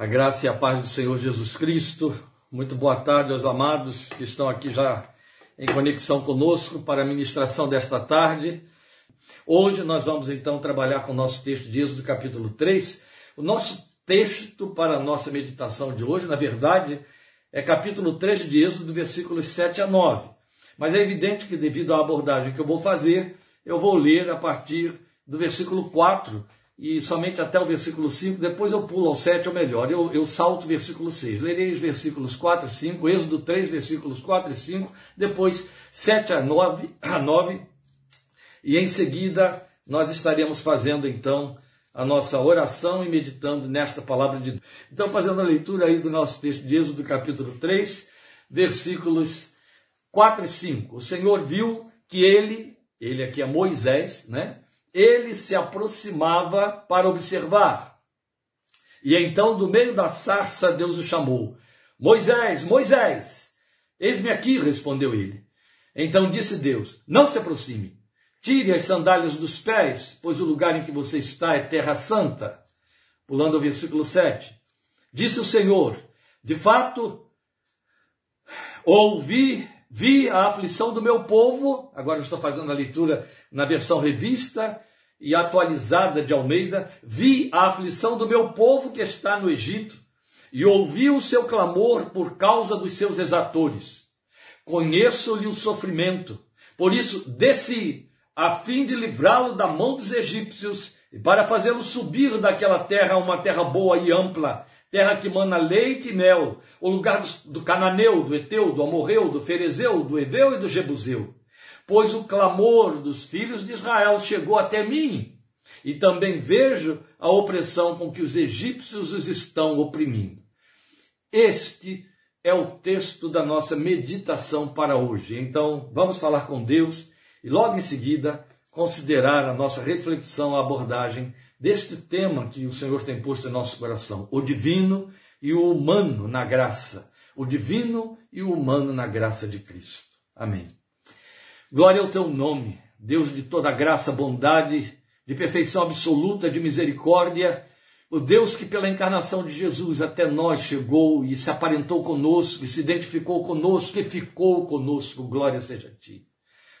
A graça e a paz do Senhor Jesus Cristo. Muito boa tarde aos amados que estão aqui já em conexão conosco para a ministração desta tarde. Hoje nós vamos então trabalhar com o nosso texto de Êxodo capítulo 3. O nosso texto para a nossa meditação de hoje, na verdade, é capítulo 3 de Êxodo, versículos 7 a 9. Mas é evidente que devido à abordagem que eu vou fazer, eu vou ler a partir do versículo 4 e somente até o versículo 5, depois eu pulo ao 7 ou melhor, eu, eu salto o versículo 6. Lerei os versículos 4 e 5, Êxodo 3, versículos 4 e 5, depois 7 a 9, a 9 e em seguida nós estaremos fazendo então a nossa oração e meditando nesta palavra de Deus. Então, fazendo a leitura aí do nosso texto de Êxodo capítulo 3, versículos 4 e 5. O Senhor viu que ele, ele aqui é Moisés, né? Ele se aproximava para observar. E então, do meio da sarça, Deus o chamou: Moisés, Moisés! Eis-me aqui, respondeu ele. Então disse Deus: Não se aproxime, tire as sandálias dos pés, pois o lugar em que você está é terra santa. Pulando ao versículo 7. Disse o Senhor: De fato, ouvi Vi a aflição do meu povo, agora estou fazendo a leitura na versão revista e atualizada de Almeida. Vi a aflição do meu povo que está no Egito e ouvi o seu clamor por causa dos seus exatores. Conheço-lhe o sofrimento, por isso desci a fim de livrá-lo da mão dos egípcios e para fazê-lo subir daquela terra a uma terra boa e ampla, terra que mana leite e mel, o lugar do, cananeu, do eteu, do amorreu, do ferezeu, do eveu e do jebuseu. Pois o clamor dos filhos de Israel chegou até mim, e também vejo a opressão com que os egípcios os estão oprimindo. Este é o texto da nossa meditação para hoje. Então, vamos falar com Deus e logo em seguida considerar a nossa reflexão, a abordagem deste tema que o Senhor tem posto em nosso coração: o divino e o humano na graça. O divino e o humano na graça de Cristo. Amém. Glória ao teu nome, Deus de toda graça, bondade, de perfeição absoluta, de misericórdia, o Deus que pela encarnação de Jesus até nós chegou e se aparentou conosco, e se identificou conosco e ficou conosco. Glória seja a ti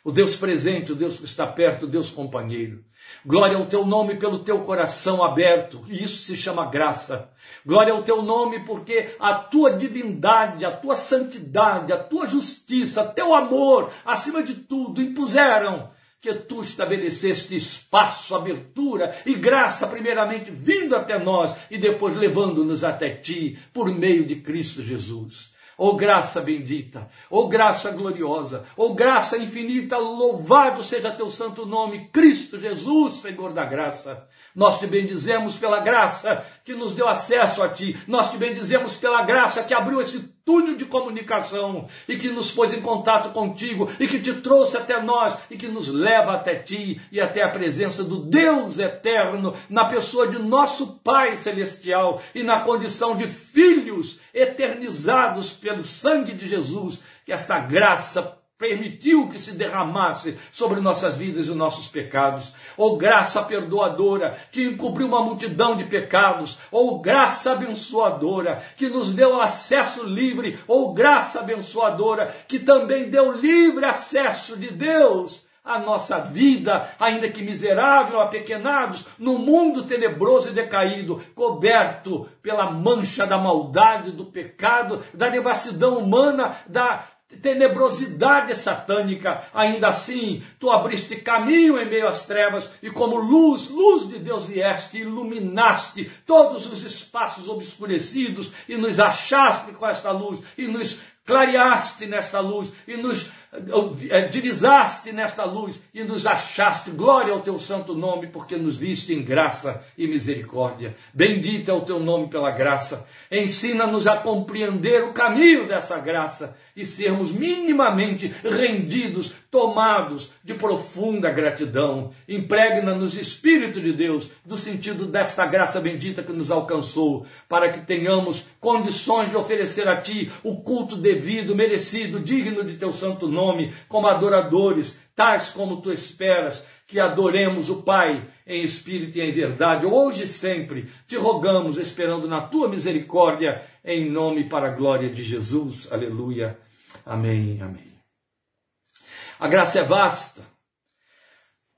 o Deus presente, o Deus que está perto, o Deus companheiro. Glória ao teu nome pelo teu coração aberto, isso se chama graça. Glória ao teu nome porque a tua divindade, a tua santidade, a tua justiça, teu amor, acima de tudo, impuseram que tu estabeleceste espaço, abertura e graça, primeiramente vindo até nós e depois levando-nos até ti por meio de Cristo Jesus. Oh graça bendita, oh graça gloriosa, oh graça infinita, louvado seja teu santo nome, Cristo Jesus, Senhor da graça. Nós te bendizemos pela graça que nos deu acesso a ti. Nós te bendizemos pela graça que abriu esse túnel de comunicação e que nos pôs em contato contigo e que te trouxe até nós e que nos leva até ti e até a presença do Deus eterno na pessoa de nosso Pai celestial e na condição de filhos eternizados pelo sangue de Jesus. Que esta graça permitiu que se derramasse sobre nossas vidas e nossos pecados, ou graça perdoadora que encobriu uma multidão de pecados, ou graça abençoadora que nos deu acesso livre, ou graça abençoadora que também deu livre acesso de Deus à nossa vida, ainda que miserável, apequenados, no mundo tenebroso e decaído, coberto pela mancha da maldade, do pecado, da devassidão humana, da tenebrosidade satânica, ainda assim tu abriste caminho em meio às trevas e como luz, luz de Deus vieste, iluminaste todos os espaços obscurecidos e nos achaste com esta luz e nos clareaste nesta luz e nos eh, divisaste nesta luz e nos achaste. Glória ao teu santo nome, porque nos viste em graça e misericórdia. Bendito é o teu nome pela graça. Ensina-nos a compreender o caminho dessa graça e sermos minimamente rendidos, tomados de profunda gratidão. Impregna-nos Espírito de Deus do sentido desta graça bendita que nos alcançou, para que tenhamos condições de oferecer a Ti o culto devido, merecido, digno de Teu santo nome, como adoradores, tais como Tu esperas, que adoremos o Pai em espírito e em verdade, hoje e sempre. Te rogamos, esperando na tua misericórdia, em nome para a glória de Jesus. Aleluia. Amém. Amém. A graça é vasta.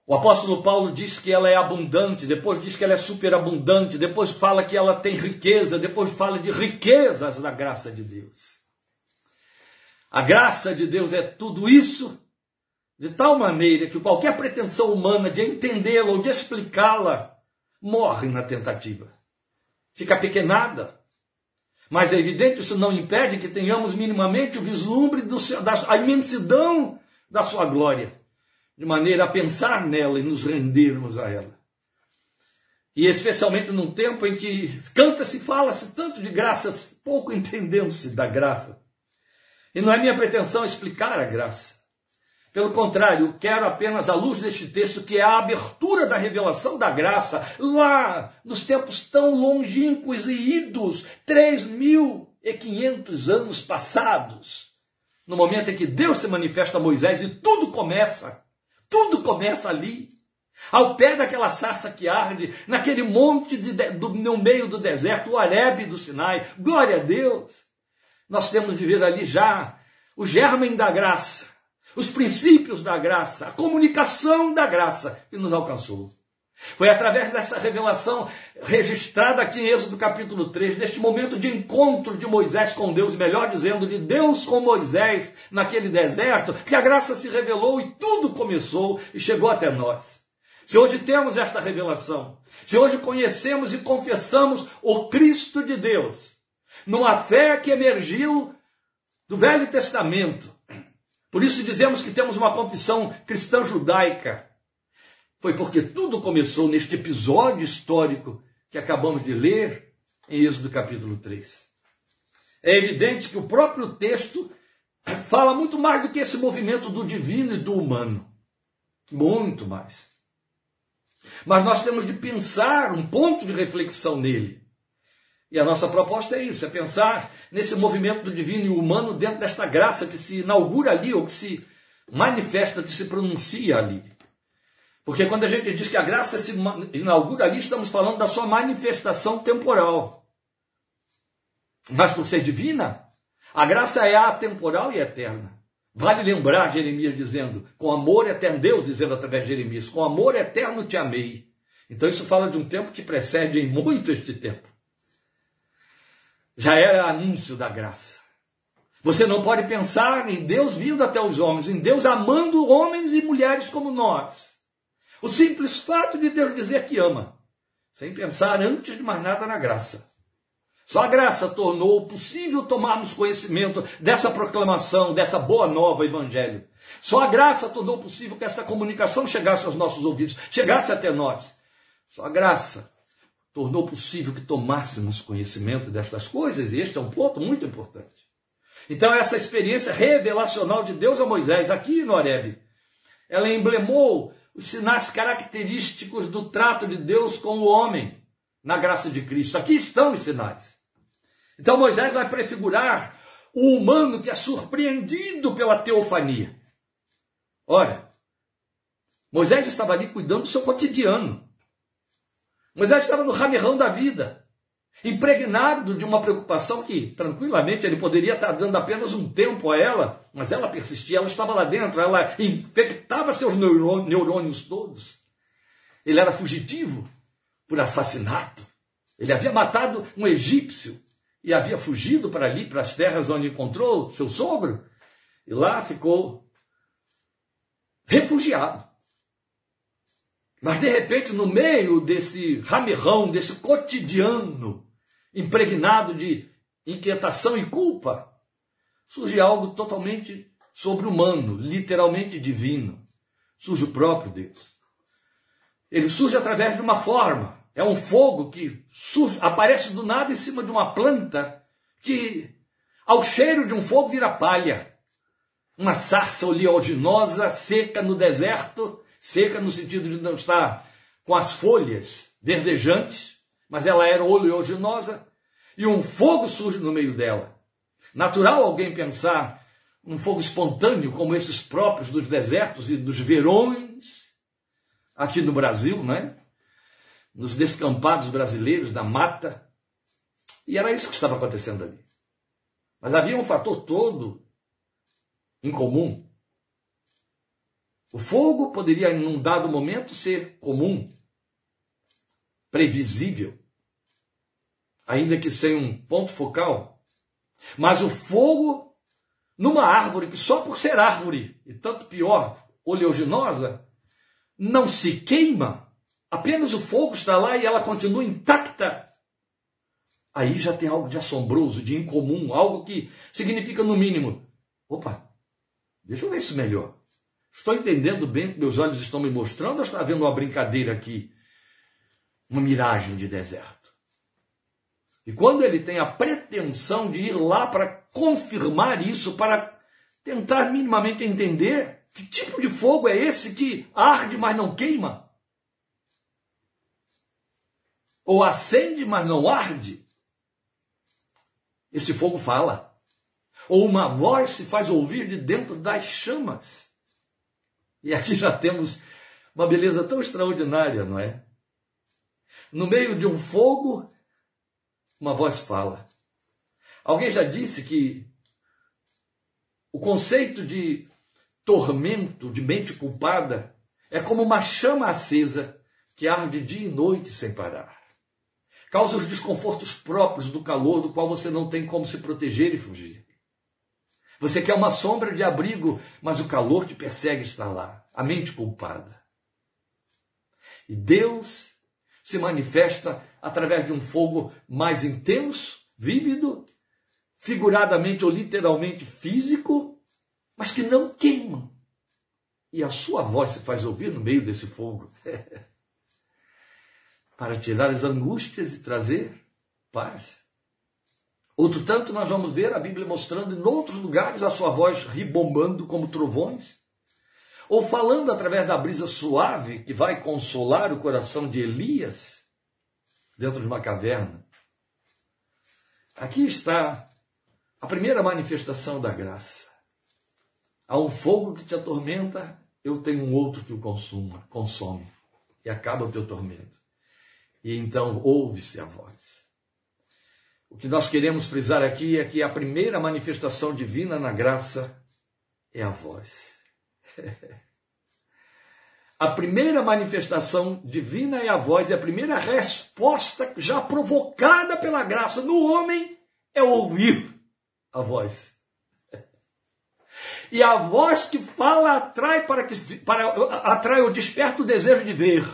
O apóstolo Paulo diz que ela é abundante, depois diz que ela é superabundante, depois fala que ela tem riqueza, depois fala de riquezas da graça de Deus. A graça de Deus é tudo isso de tal maneira que qualquer pretensão humana de entendê-la ou de explicá-la morre na tentativa. Fica pequenada. Mas é evidente, isso não impede que tenhamos minimamente o vislumbre do, da imensidão da sua glória, de maneira a pensar nela e nos rendermos a ela. E especialmente num tempo em que canta-se, fala-se tanto de graças, pouco entendendo-se da graça. E não é minha pretensão explicar a graça. Pelo contrário, quero apenas, à luz deste texto, que é a abertura da revelação da graça, lá nos tempos tão longínquos e idos, três mil e quinhentos anos passados, no momento em que Deus se manifesta a Moisés e tudo começa, tudo começa ali, ao pé daquela sarça que arde, naquele monte de, do, no meio do deserto, o Arebe do Sinai, glória a Deus, nós temos de ver ali já o germen da graça, os princípios da graça, a comunicação da graça que nos alcançou. Foi através dessa revelação registrada aqui em Êxodo capítulo 3, neste momento de encontro de Moisés com Deus, melhor dizendo, de Deus com Moisés naquele deserto, que a graça se revelou e tudo começou e chegou até nós. Se hoje temos esta revelação, se hoje conhecemos e confessamos o Cristo de Deus, numa fé que emergiu do Velho Testamento, por isso dizemos que temos uma confissão cristã judaica. Foi porque tudo começou neste episódio histórico que acabamos de ler em Êxodo capítulo 3. É evidente que o próprio texto fala muito mais do que esse movimento do divino e do humano. Muito mais. Mas nós temos de pensar um ponto de reflexão nele. E a nossa proposta é isso, é pensar nesse movimento do divino e humano dentro desta graça que se inaugura ali, ou que se manifesta, que se pronuncia ali. Porque quando a gente diz que a graça se inaugura ali, estamos falando da sua manifestação temporal. Mas por ser divina, a graça é atemporal e eterna. Vale lembrar Jeremias dizendo, com amor eterno, Deus dizendo através de Jeremias, com amor eterno te amei. Então isso fala de um tempo que precede em muito este tempo já era anúncio da graça. Você não pode pensar em Deus vindo até os homens, em Deus amando homens e mulheres como nós. O simples fato de Deus dizer que ama, sem pensar antes de mais nada na graça. Só a graça tornou possível tomarmos conhecimento dessa proclamação, dessa boa nova evangelho. Só a graça tornou possível que essa comunicação chegasse aos nossos ouvidos, chegasse até nós. Só a graça tornou possível que tomássemos conhecimento destas coisas, e este é um ponto muito importante. Então, essa experiência revelacional de Deus a Moisés, aqui no Horeb, ela emblemou os sinais característicos do trato de Deus com o homem na graça de Cristo. Aqui estão os sinais. Então, Moisés vai prefigurar o humano que é surpreendido pela teofania. Ora, Moisés estava ali cuidando do seu cotidiano. Moisés estava no ramirrão da vida, impregnado de uma preocupação que, tranquilamente, ele poderia estar dando apenas um tempo a ela, mas ela persistia, ela estava lá dentro, ela infectava seus neurônios todos. Ele era fugitivo por assassinato. Ele havia matado um egípcio e havia fugido para ali, para as terras onde encontrou seu sogro, e lá ficou refugiado. Mas de repente, no meio desse ramirrão, desse cotidiano impregnado de inquietação e culpa, surge algo totalmente sobre-humano, literalmente divino. Surge o próprio Deus. Ele surge através de uma forma. É um fogo que surge, aparece do nada em cima de uma planta que, ao cheiro de um fogo, vira palha. Uma sarça oleaginosa, seca no deserto, Seca no sentido de não estar com as folhas verdejantes, mas ela era oleaginosa, e um fogo surge no meio dela. Natural alguém pensar um fogo espontâneo como esses próprios dos desertos e dos verões, aqui no Brasil, né? Nos descampados brasileiros, da mata. E era isso que estava acontecendo ali. Mas havia um fator todo em comum. O fogo poderia, em um dado momento, ser comum, previsível, ainda que sem um ponto focal. Mas o fogo numa árvore que só por ser árvore, e tanto pior, oleaginosa, não se queima, apenas o fogo está lá e ela continua intacta. Aí já tem algo de assombroso, de incomum, algo que significa, no mínimo, opa, deixa eu ver isso melhor. Estou entendendo bem o que meus olhos estão me mostrando ou está havendo uma brincadeira aqui? Uma miragem de deserto. E quando ele tem a pretensão de ir lá para confirmar isso, para tentar minimamente entender que tipo de fogo é esse que arde, mas não queima? Ou acende, mas não arde? Esse fogo fala. Ou uma voz se faz ouvir de dentro das chamas. E aqui já temos uma beleza tão extraordinária, não é? No meio de um fogo, uma voz fala. Alguém já disse que o conceito de tormento, de mente culpada, é como uma chama acesa que arde dia e noite sem parar. Causa os desconfortos próprios do calor do qual você não tem como se proteger e fugir. Você quer uma sombra de abrigo, mas o calor que persegue está lá, a mente culpada. E Deus se manifesta através de um fogo mais intenso, vívido, figuradamente ou literalmente físico, mas que não queima. E a sua voz se faz ouvir no meio desse fogo. Para tirar as angústias e trazer paz. Outro tanto, nós vamos ver a Bíblia mostrando em outros lugares a sua voz ribombando como trovões, ou falando através da brisa suave que vai consolar o coração de Elias dentro de uma caverna. Aqui está a primeira manifestação da graça. Há um fogo que te atormenta, eu tenho um outro que o consuma, consome e acaba o teu tormento. E então ouve-se a voz. O que nós queremos frisar aqui é que a primeira manifestação divina na graça é a voz. A primeira manifestação divina é a voz, e a primeira resposta já provocada pela graça no homem é ouvir a voz. E a voz que fala atrai para que para atrai o desejo de ver.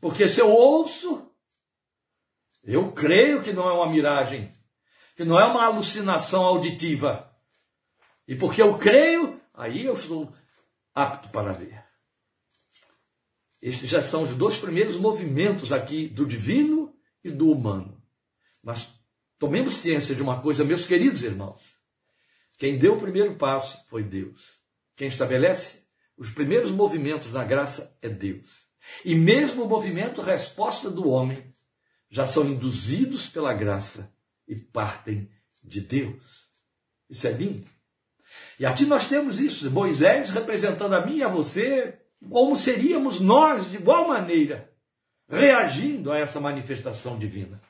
Porque se eu ouço, eu creio que não é uma miragem, que não é uma alucinação auditiva. E porque eu creio, aí eu estou apto para ver. Estes já são os dois primeiros movimentos aqui do divino e do humano. Mas Tomemos ciência de uma coisa, meus queridos irmãos. Quem deu o primeiro passo foi Deus. Quem estabelece os primeiros movimentos na graça é Deus. E mesmo o movimento resposta do homem já são induzidos pela graça e partem de Deus. Isso é lindo. E aqui nós temos isso, Moisés representando a mim e a você, como seríamos nós de igual maneira, reagindo a essa manifestação divina.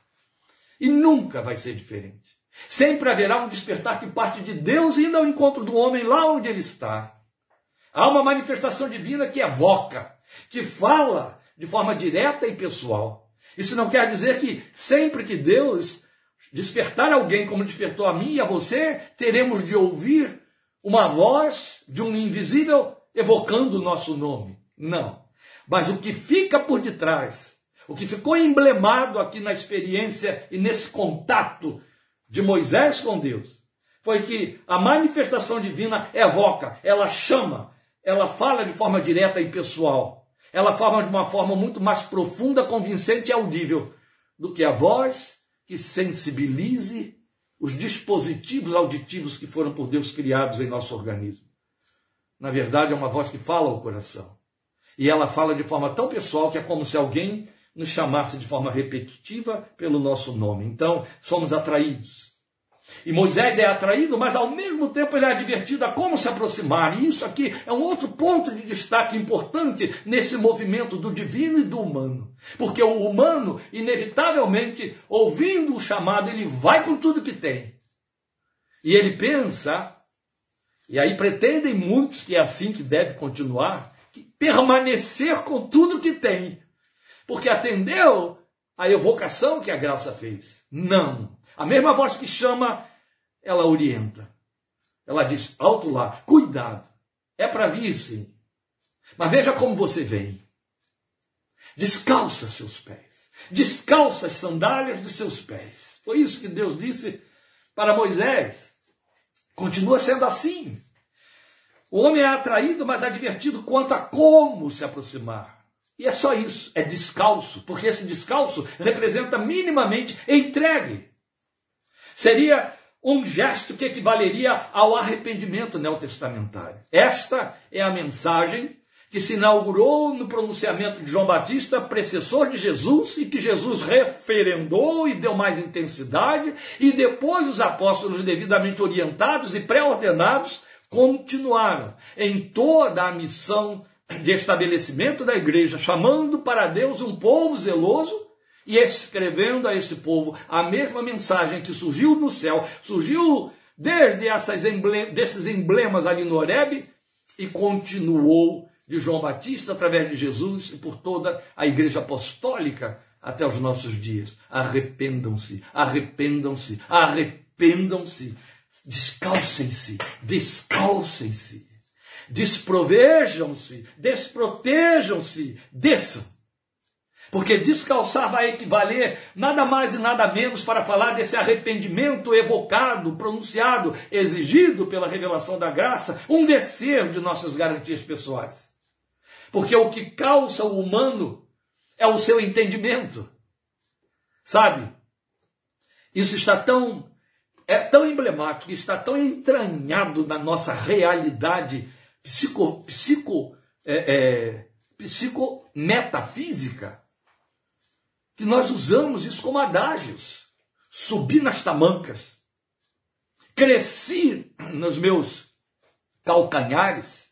E nunca vai ser diferente. Sempre haverá um despertar que parte de Deus indo ao encontro do homem lá onde ele está. Há uma manifestação divina que evoca, que fala de forma direta e pessoal. Isso não quer dizer que sempre que Deus despertar alguém como despertou a mim e a você, teremos de ouvir uma voz de um invisível evocando o nosso nome. Não. Mas o que fica por detrás o que ficou emblemado aqui na experiência e nesse contato de Moisés com Deus foi que a manifestação divina evoca, ela chama, ela fala de forma direta e pessoal. Ela fala de uma forma muito mais profunda, convincente e audível do que a voz que sensibilize os dispositivos auditivos que foram por Deus criados em nosso organismo. Na verdade, é uma voz que fala ao coração. E ela fala de forma tão pessoal que é como se alguém nos chamasse de forma repetitiva pelo nosso nome. Então, somos atraídos. E Moisés é atraído, mas ao mesmo tempo ele é advertido a como se aproximar. E isso aqui é um outro ponto de destaque importante nesse movimento do divino e do humano. Porque o humano, inevitavelmente, ouvindo o chamado, ele vai com tudo que tem. E ele pensa, e aí pretendem muitos que é assim que deve continuar, que permanecer com tudo que tem. Porque atendeu a evocação que a graça fez. Não. A mesma voz que chama, ela orienta. Ela diz: alto lá, cuidado. É para vir sim. Mas veja como você vem. Descalça seus pés. Descalça as sandálias dos seus pés. Foi isso que Deus disse para Moisés. Continua sendo assim. O homem é atraído, mas advertido quanto a como se aproximar. E é só isso, é descalço, porque esse descalço representa minimamente entregue. Seria um gesto que equivaleria ao arrependimento neotestamentário. Esta é a mensagem que se inaugurou no pronunciamento de João Batista, precessor de Jesus, e que Jesus referendou e deu mais intensidade, e depois os apóstolos, devidamente orientados e pré-ordenados, continuaram em toda a missão de estabelecimento da igreja, chamando para Deus um povo zeloso e escrevendo a esse povo a mesma mensagem que surgiu no céu, surgiu desde essas desses emblemas ali no Horebe e continuou de João Batista através de Jesus e por toda a igreja apostólica até os nossos dias. Arrependam-se, arrependam-se, arrependam-se, descalcem-se, descalcem-se, desprovejam-se, desprotejam-se, desçam porque descalçar vai equivaler nada mais e nada menos para falar desse arrependimento evocado, pronunciado, exigido pela revelação da graça, um descer de nossas garantias pessoais. Porque o que calça o humano é o seu entendimento. Sabe? Isso está tão é tão emblemático, está tão entranhado na nossa realidade psico, psico, é, é, psicometafísica que nós usamos isso como adágios. Subi nas tamancas, cresci nos meus calcanhares,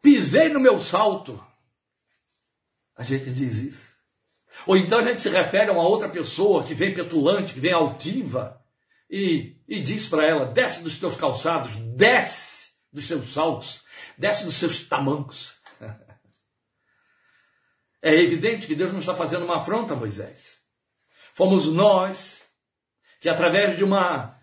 pisei no meu salto. A gente diz isso. Ou então a gente se refere a uma outra pessoa que vem petulante, que vem altiva, e, e diz para ela: desce dos teus calçados, desce dos seus saltos, desce dos seus tamancos. É evidente que Deus não está fazendo uma afronta a Moisés. Fomos nós que, através de uma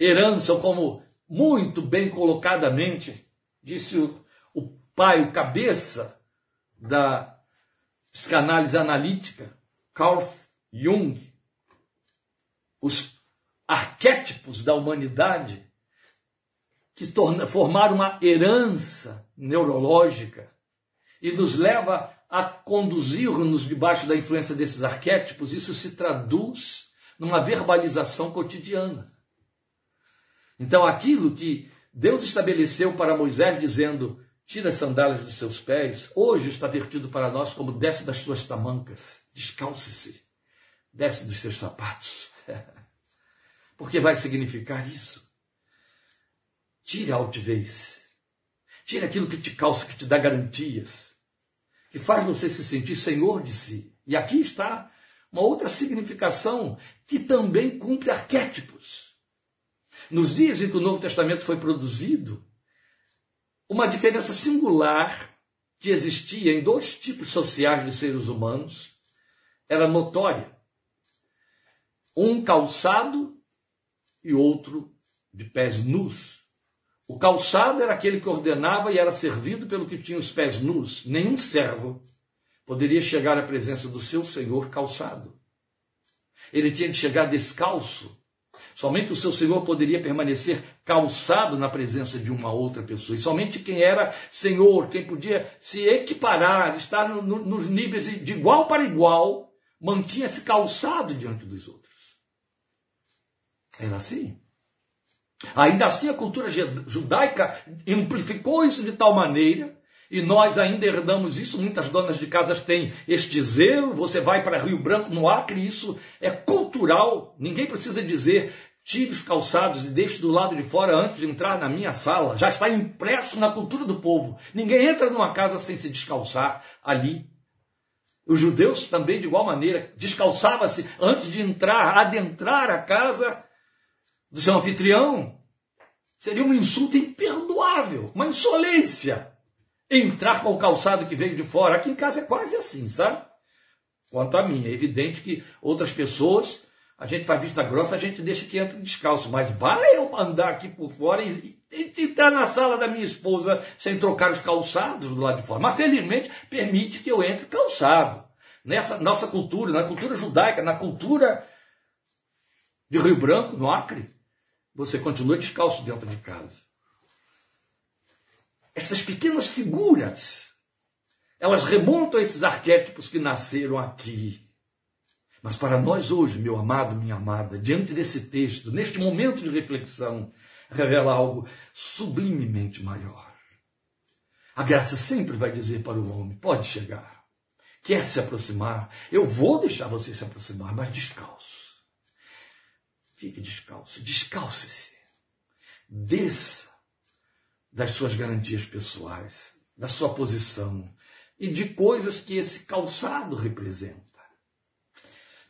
herança, como muito bem colocadamente disse o, o pai, o cabeça da psicanálise analítica, Carl Jung, os arquétipos da humanidade que torna, formaram uma herança neurológica e nos leva a conduzir-nos debaixo da influência desses arquétipos, isso se traduz numa verbalização cotidiana. Então, aquilo que Deus estabeleceu para Moisés, dizendo: tira as sandálias dos seus pés, hoje está vertido para nós como desce das suas tamancas, descalce-se, desce dos seus sapatos. Porque vai significar isso. Tire a altivez. Tire aquilo que te calça, que te dá garantias que faz você se sentir senhor de si. E aqui está uma outra significação que também cumpre arquétipos. Nos dias em que o Novo Testamento foi produzido, uma diferença singular que existia em dois tipos sociais de seres humanos era notória. Um calçado e outro de pés nus. O calçado era aquele que ordenava e era servido pelo que tinha os pés nus. Nenhum servo poderia chegar à presença do seu senhor calçado. Ele tinha de chegar descalço. Somente o seu senhor poderia permanecer calçado na presença de uma outra pessoa. E somente quem era senhor, quem podia se equiparar, estar no, no, nos níveis de igual para igual, mantinha-se calçado diante dos outros. Era assim. Ainda assim, a cultura judaica amplificou isso de tal maneira E nós ainda herdamos isso, muitas donas de casas têm este zelo. Você vai para Rio Branco, no Acre, isso é cultural. Ninguém precisa dizer, tire os calçados e deixe do lado de fora antes de entrar na minha sala. Já está impresso na cultura do povo. Ninguém entra numa casa sem se descalçar ali. Os judeus também, de igual maneira, descalçava-se antes de entrar, adentrar a casa do seu anfitrião. Seria um insulto imperdoável, uma insolência entrar com o calçado que veio de fora. Aqui em casa é quase assim, sabe? Quanto a mim, é evidente que outras pessoas, a gente faz vista grossa, a gente deixa que entre descalço, mas vai eu andar aqui por fora e, e entrar na sala da minha esposa sem trocar os calçados do lado de fora. Mas felizmente permite que eu entre calçado. Nessa nossa cultura, na cultura judaica, na cultura de Rio Branco, no Acre, você continua descalço dentro de casa essas pequenas figuras, elas remontam a esses arquétipos que nasceram aqui. Mas para nós hoje, meu amado, minha amada, diante desse texto, neste momento de reflexão, revela algo sublimemente maior. A graça sempre vai dizer para o homem: pode chegar, quer se aproximar, eu vou deixar você se aproximar, mas descalço. Fique descalço, descalce-se, desça das suas garantias pessoais, da sua posição e de coisas que esse calçado representa.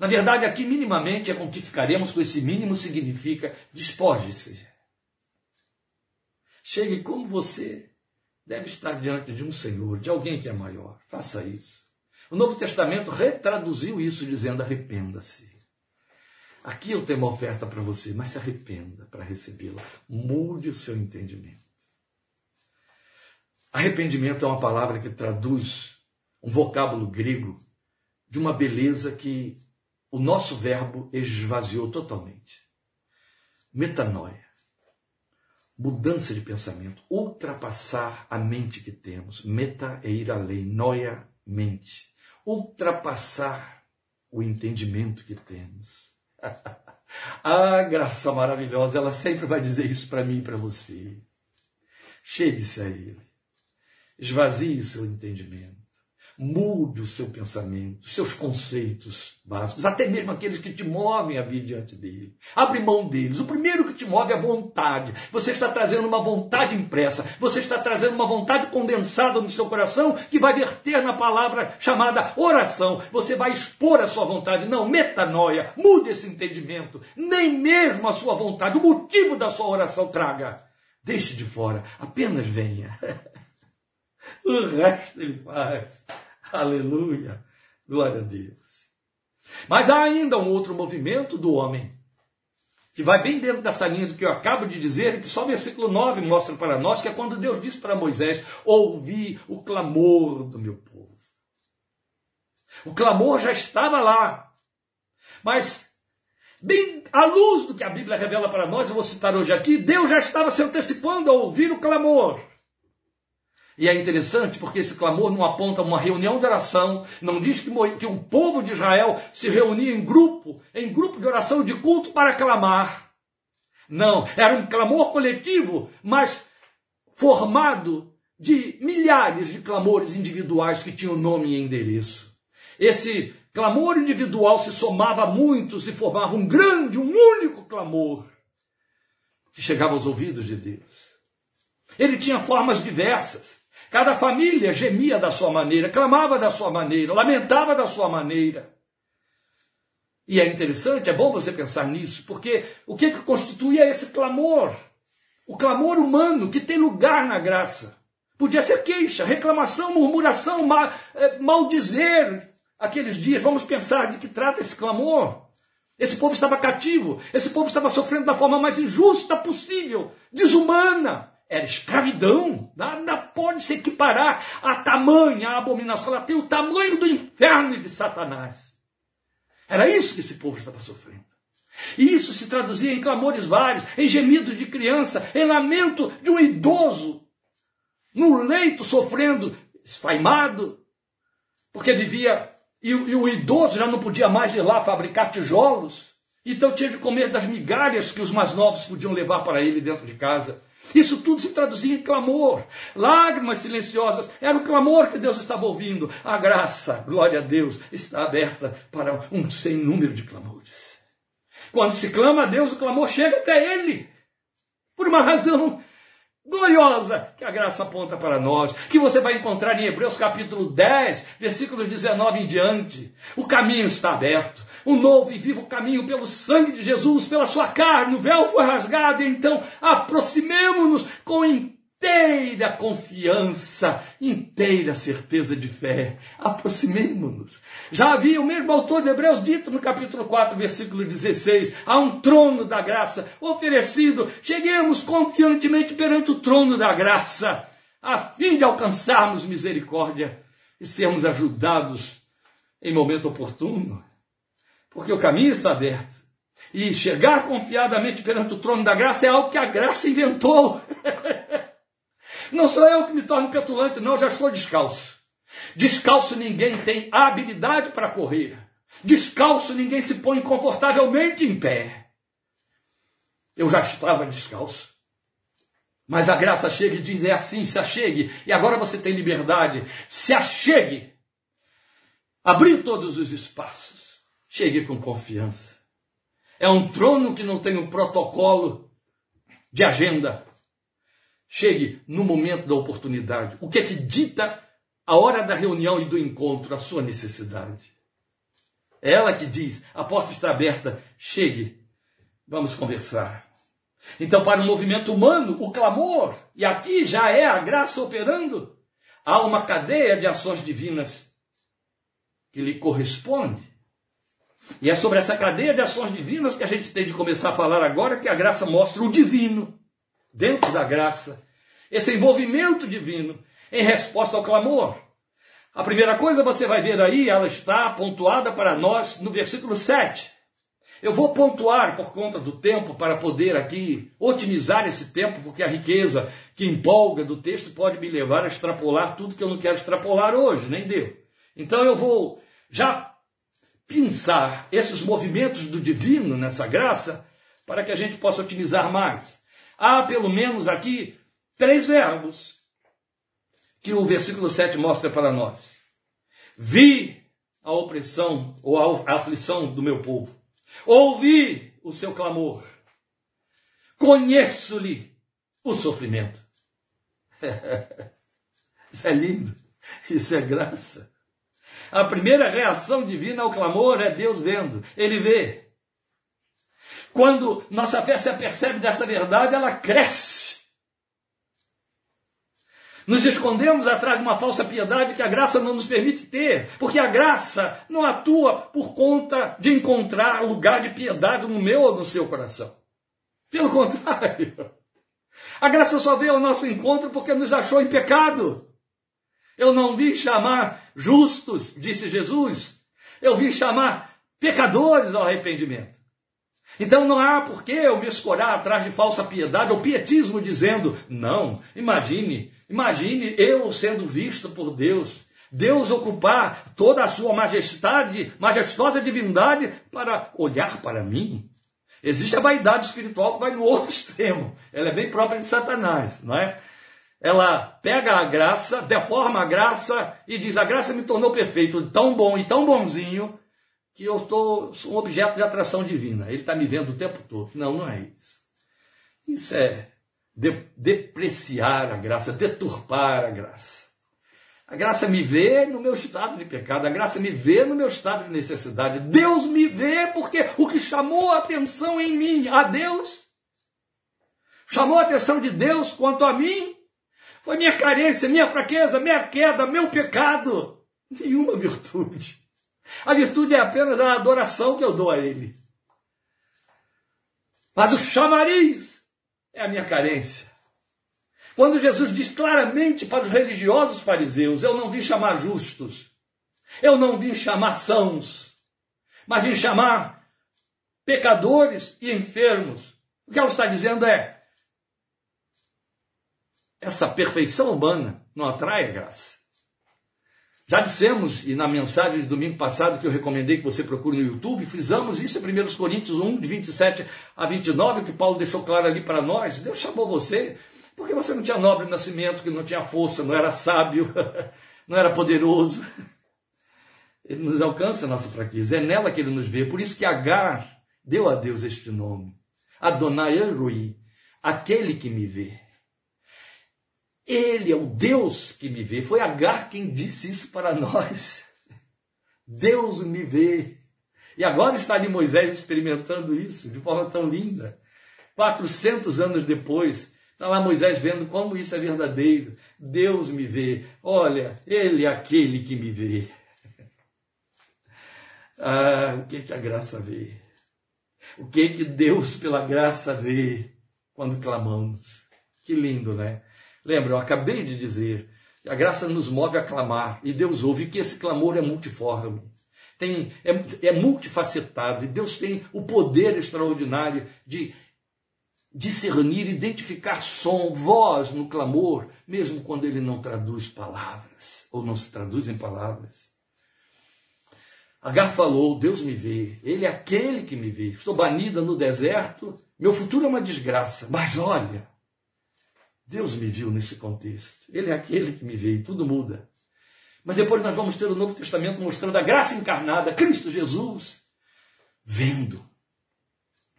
Na verdade, aqui minimamente é com que ficaremos com esse mínimo significa despoje-se. Chegue como você deve estar diante de um Senhor, de alguém que é maior. Faça isso. O Novo Testamento retraduziu isso dizendo: arrependa-se. Aqui eu tenho uma oferta para você, mas se arrependa para recebê-la. Mude o seu entendimento. Arrependimento é uma palavra que traduz um vocábulo grego de uma beleza que o nosso verbo esvaziou totalmente. Metanoia. Mudança de pensamento, ultrapassar a mente que temos. Meta é ir além, noia, mente. Ultrapassar o entendimento que temos. ah, graça maravilhosa, ela sempre vai dizer isso para mim e para você. Chegue-se a Ele. Esvazie seu entendimento. Mude o seu pensamento, os seus conceitos básicos, até mesmo aqueles que te movem a vir diante dele. Abre mão deles. O primeiro que te move é a vontade. Você está trazendo uma vontade impressa, você está trazendo uma vontade condensada no seu coração que vai verter na palavra chamada oração. Você vai expor a sua vontade. Não, metanoia, mude esse entendimento. Nem mesmo a sua vontade, o motivo da sua oração traga. Deixe de fora, apenas venha. O resto ele faz. Aleluia. Glória a Deus. Mas há ainda um outro movimento do homem, que vai bem dentro dessa linha do que eu acabo de dizer, e que só o versículo 9 mostra para nós, que é quando Deus diz para Moisés: Ouvi o clamor do meu povo. O clamor já estava lá. Mas, bem à luz do que a Bíblia revela para nós, eu vou citar hoje aqui, Deus já estava se antecipando a ouvir o clamor. E é interessante porque esse clamor não aponta uma reunião de oração, não diz que, que o povo de Israel se reunia em grupo, em grupo de oração de culto para clamar. Não, era um clamor coletivo, mas formado de milhares de clamores individuais que tinham nome e endereço. Esse clamor individual se somava muitos e formava um grande, um único clamor que chegava aos ouvidos de Deus. Ele tinha formas diversas. Cada família gemia da sua maneira, clamava da sua maneira, lamentava da sua maneira. E é interessante, é bom você pensar nisso, porque o que, que constituía esse clamor? O clamor humano que tem lugar na graça. Podia ser queixa, reclamação, murmuração, mal, é, maldizer aqueles dias. Vamos pensar de que trata esse clamor. Esse povo estava cativo, esse povo estava sofrendo da forma mais injusta possível, desumana era escravidão. Nada pode se equiparar a tamanha abominação. Ela tem o tamanho do inferno e de Satanás. Era isso que esse povo estava sofrendo. E isso se traduzia em clamores vários, em gemidos de criança, em lamento de um idoso, no leito sofrendo, esfaimado, porque vivia, e, e o idoso já não podia mais ir lá fabricar tijolos, então tinha de comer das migalhas que os mais novos podiam levar para ele dentro de casa. Isso tudo se traduzia em clamor, lágrimas silenciosas. Era o clamor que Deus estava ouvindo. A graça, glória a Deus, está aberta para um sem número de clamores. Quando se clama a Deus, o clamor chega até Ele. Por uma razão gloriosa que a graça aponta para nós, que você vai encontrar em Hebreus capítulo 10, versículos 19 em diante. O caminho está aberto, o novo e vivo caminho pelo sangue de Jesus, pela sua carne, o véu foi rasgado, então aproximemo-nos com inteira confiança, inteira certeza de fé. Aproximemo-nos. Já havia o mesmo autor de Hebreus dito no capítulo 4, versículo 16: há um trono da graça oferecido. Cheguemos confiantemente perante o trono da graça, a fim de alcançarmos misericórdia e sermos ajudados em momento oportuno. Porque o caminho está aberto. E chegar confiadamente perante o trono da graça é algo que a graça inventou. Não sou eu que me torno petulante, não, já estou descalço. Descalço ninguém tem habilidade para correr. Descalço ninguém se põe confortavelmente em pé. Eu já estava descalço. Mas a graça chega e diz: é assim, se achegue. E agora você tem liberdade. Se achegue. Abriu todos os espaços. Chegue com confiança. É um trono que não tem um protocolo de agenda. Chegue no momento da oportunidade. O que é que dita a hora da reunião e do encontro, a sua necessidade? É ela que diz: a porta está aberta, chegue, vamos conversar. Então, para o movimento humano, o clamor, e aqui já é a graça operando, há uma cadeia de ações divinas que lhe corresponde. E é sobre essa cadeia de ações divinas que a gente tem de começar a falar agora, que a graça mostra o divino dentro da graça, esse envolvimento divino em resposta ao clamor. A primeira coisa você vai ver aí, ela está pontuada para nós no versículo 7. Eu vou pontuar por conta do tempo para poder aqui otimizar esse tempo, porque a riqueza que empolga do texto pode me levar a extrapolar tudo que eu não quero extrapolar hoje, nem deu. Então eu vou já pensar esses movimentos do divino nessa graça para que a gente possa otimizar mais há pelo menos aqui três verbos que o versículo 7 mostra para nós. Vi a opressão ou a aflição do meu povo. Ouvi o seu clamor. Conheço-lhe o sofrimento. Isso é lindo. Isso é graça. A primeira reação divina ao clamor é Deus vendo. Ele vê. Quando nossa fé se apercebe dessa verdade, ela cresce. Nos escondemos atrás de uma falsa piedade que a graça não nos permite ter, porque a graça não atua por conta de encontrar lugar de piedade no meu ou no seu coração. Pelo contrário, a graça só veio ao nosso encontro porque nos achou em pecado. Eu não vim chamar justos, disse Jesus, eu vim chamar pecadores ao arrependimento. Então não há por que eu me escorar atrás de falsa piedade ou pietismo dizendo, não, imagine, imagine eu sendo visto por Deus, Deus ocupar toda a sua majestade, majestosa divindade para olhar para mim. Existe a vaidade espiritual que vai no outro extremo. Ela é bem própria de Satanás, não é? Ela pega a graça, deforma a graça e diz: a graça me tornou perfeito, tão bom e tão bonzinho que eu estou um objeto de atração divina. Ele está me vendo o tempo todo. Não, não é isso. Isso é de, depreciar a graça, deturpar a graça. A graça me vê no meu estado de pecado, a graça me vê no meu estado de necessidade. Deus me vê porque o que chamou a atenção em mim, a Deus, chamou a atenção de Deus quanto a mim, foi minha carência, minha fraqueza, minha queda, meu pecado. Nenhuma virtude. A virtude é apenas a adoração que eu dou a Ele. Mas o chamariz é a minha carência. Quando Jesus diz claramente para os religiosos fariseus: Eu não vim chamar justos, eu não vim chamar sãos, mas vim chamar pecadores e enfermos. O que ela está dizendo é: essa perfeição humana não atrai a graça. Já dissemos, e na mensagem de domingo passado que eu recomendei que você procure no YouTube, frisamos isso em 1 Coríntios 1, de 27 a 29, que Paulo deixou claro ali para nós. Deus chamou você porque você não tinha nobre nascimento, que não tinha força, não era sábio, não era poderoso. Ele nos alcança a nossa fraqueza, é nela que ele nos vê. Por isso que Agar deu a Deus este nome. Adonai Elroi, aquele que me vê. Ele é o Deus que me vê. Foi Agar quem disse isso para nós. Deus me vê. E agora está ali Moisés experimentando isso de forma tão linda. 400 anos depois, está lá Moisés vendo como isso é verdadeiro. Deus me vê. Olha, Ele é aquele que me vê. Ah, o que, que a graça vê? O que que Deus, pela graça, vê quando clamamos? Que lindo, né? Lembra, eu acabei de dizer a graça nos move a clamar e Deus ouve que esse clamor é multiforme. Tem, é, é multifacetado e Deus tem o poder extraordinário de discernir, identificar som, voz no clamor, mesmo quando ele não traduz palavras ou não se traduz em palavras. Agar falou: Deus me vê, Ele é aquele que me vê. Estou banida no deserto, meu futuro é uma desgraça, mas olha, Deus me viu nesse contexto. Ele é aquele que me vê e tudo muda. Mas depois nós vamos ter o Novo Testamento mostrando a graça encarnada, Cristo Jesus, vendo,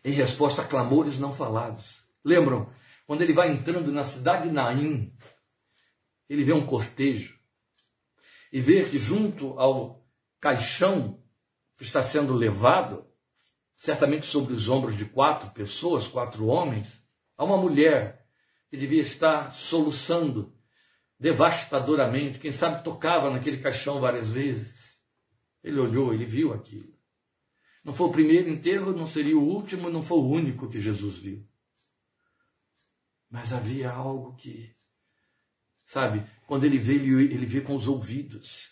em resposta a clamores não falados. Lembram? Quando ele vai entrando na cidade de Naim, ele vê um cortejo e vê que junto ao caixão que está sendo levado, certamente sobre os ombros de quatro pessoas, quatro homens, há uma mulher que devia estar soluçando devastadoramente, quem sabe tocava naquele caixão várias vezes. Ele olhou, ele viu aquilo. Não foi o primeiro enterro, não seria o último, não foi o único que Jesus viu. Mas havia algo que, sabe, quando ele vê, ele, ele vê com os ouvidos.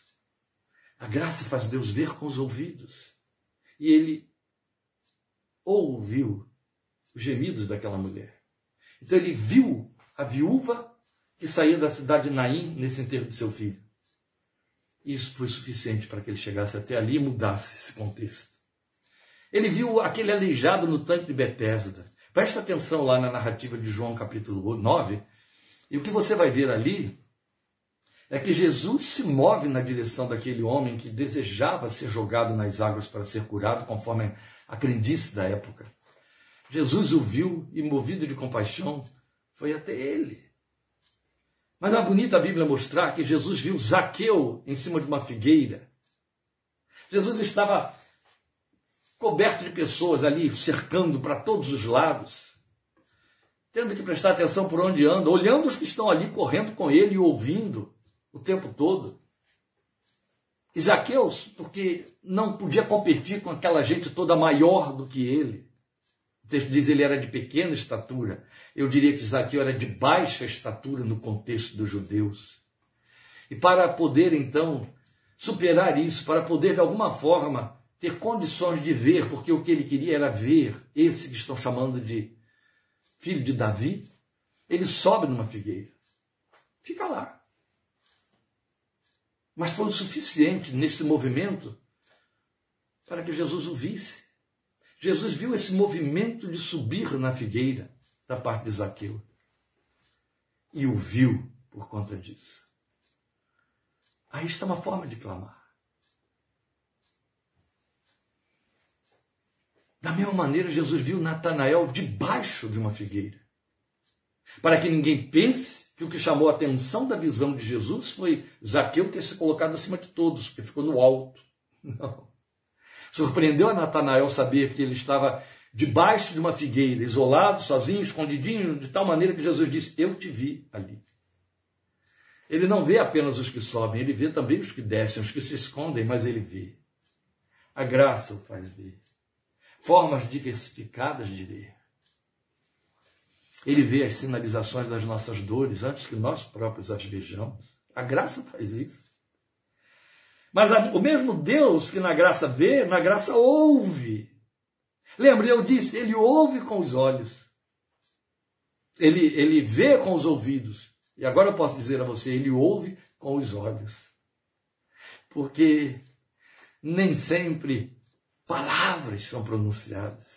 A graça faz Deus ver com os ouvidos. E ele ouviu os gemidos daquela mulher. Então ele viu a viúva que saía da cidade de Naim nesse enterro de seu filho. Isso foi suficiente para que ele chegasse até ali e mudasse esse contexto. Ele viu aquele aleijado no tanque de Betesda. Presta atenção lá na narrativa de João capítulo 9. E o que você vai ver ali é que Jesus se move na direção daquele homem que desejava ser jogado nas águas para ser curado, conforme a crendice da época. Jesus o viu e, movido de compaixão, foi até ele. Mas é bonita a Bíblia mostrar que Jesus viu Zaqueu em cima de uma figueira. Jesus estava coberto de pessoas ali, cercando para todos os lados, tendo que prestar atenção por onde anda, olhando os que estão ali correndo com ele e ouvindo o tempo todo. E porque não podia competir com aquela gente toda maior do que ele. O texto diz que ele era de pequena estatura. Eu diria que Zaqueu era de baixa estatura no contexto dos judeus. E para poder então superar isso, para poder de alguma forma ter condições de ver, porque o que ele queria era ver esse que estão chamando de filho de Davi, ele sobe numa figueira. Fica lá. Mas foi o suficiente nesse movimento para que Jesus o visse. Jesus viu esse movimento de subir na figueira da parte de Zaqueu e o viu por conta disso. Aí está uma forma de clamar. Da mesma maneira, Jesus viu Natanael debaixo de uma figueira. Para que ninguém pense que o que chamou a atenção da visão de Jesus foi Zaqueu ter se colocado acima de todos, porque ficou no alto. Não. Surpreendeu a Natanael saber que ele estava debaixo de uma figueira, isolado, sozinho, escondidinho, de tal maneira que Jesus disse: Eu te vi ali. Ele não vê apenas os que sobem, ele vê também os que descem, os que se escondem, mas ele vê. A graça o faz ver. Formas diversificadas de ver. Ele vê as sinalizações das nossas dores antes que nós próprios as vejamos. A graça faz isso. Mas a, o mesmo Deus que na graça vê, na graça ouve. Lembre, eu disse, ele ouve com os olhos. Ele, ele vê com os ouvidos. E agora eu posso dizer a você, ele ouve com os olhos. porque nem sempre palavras são pronunciadas.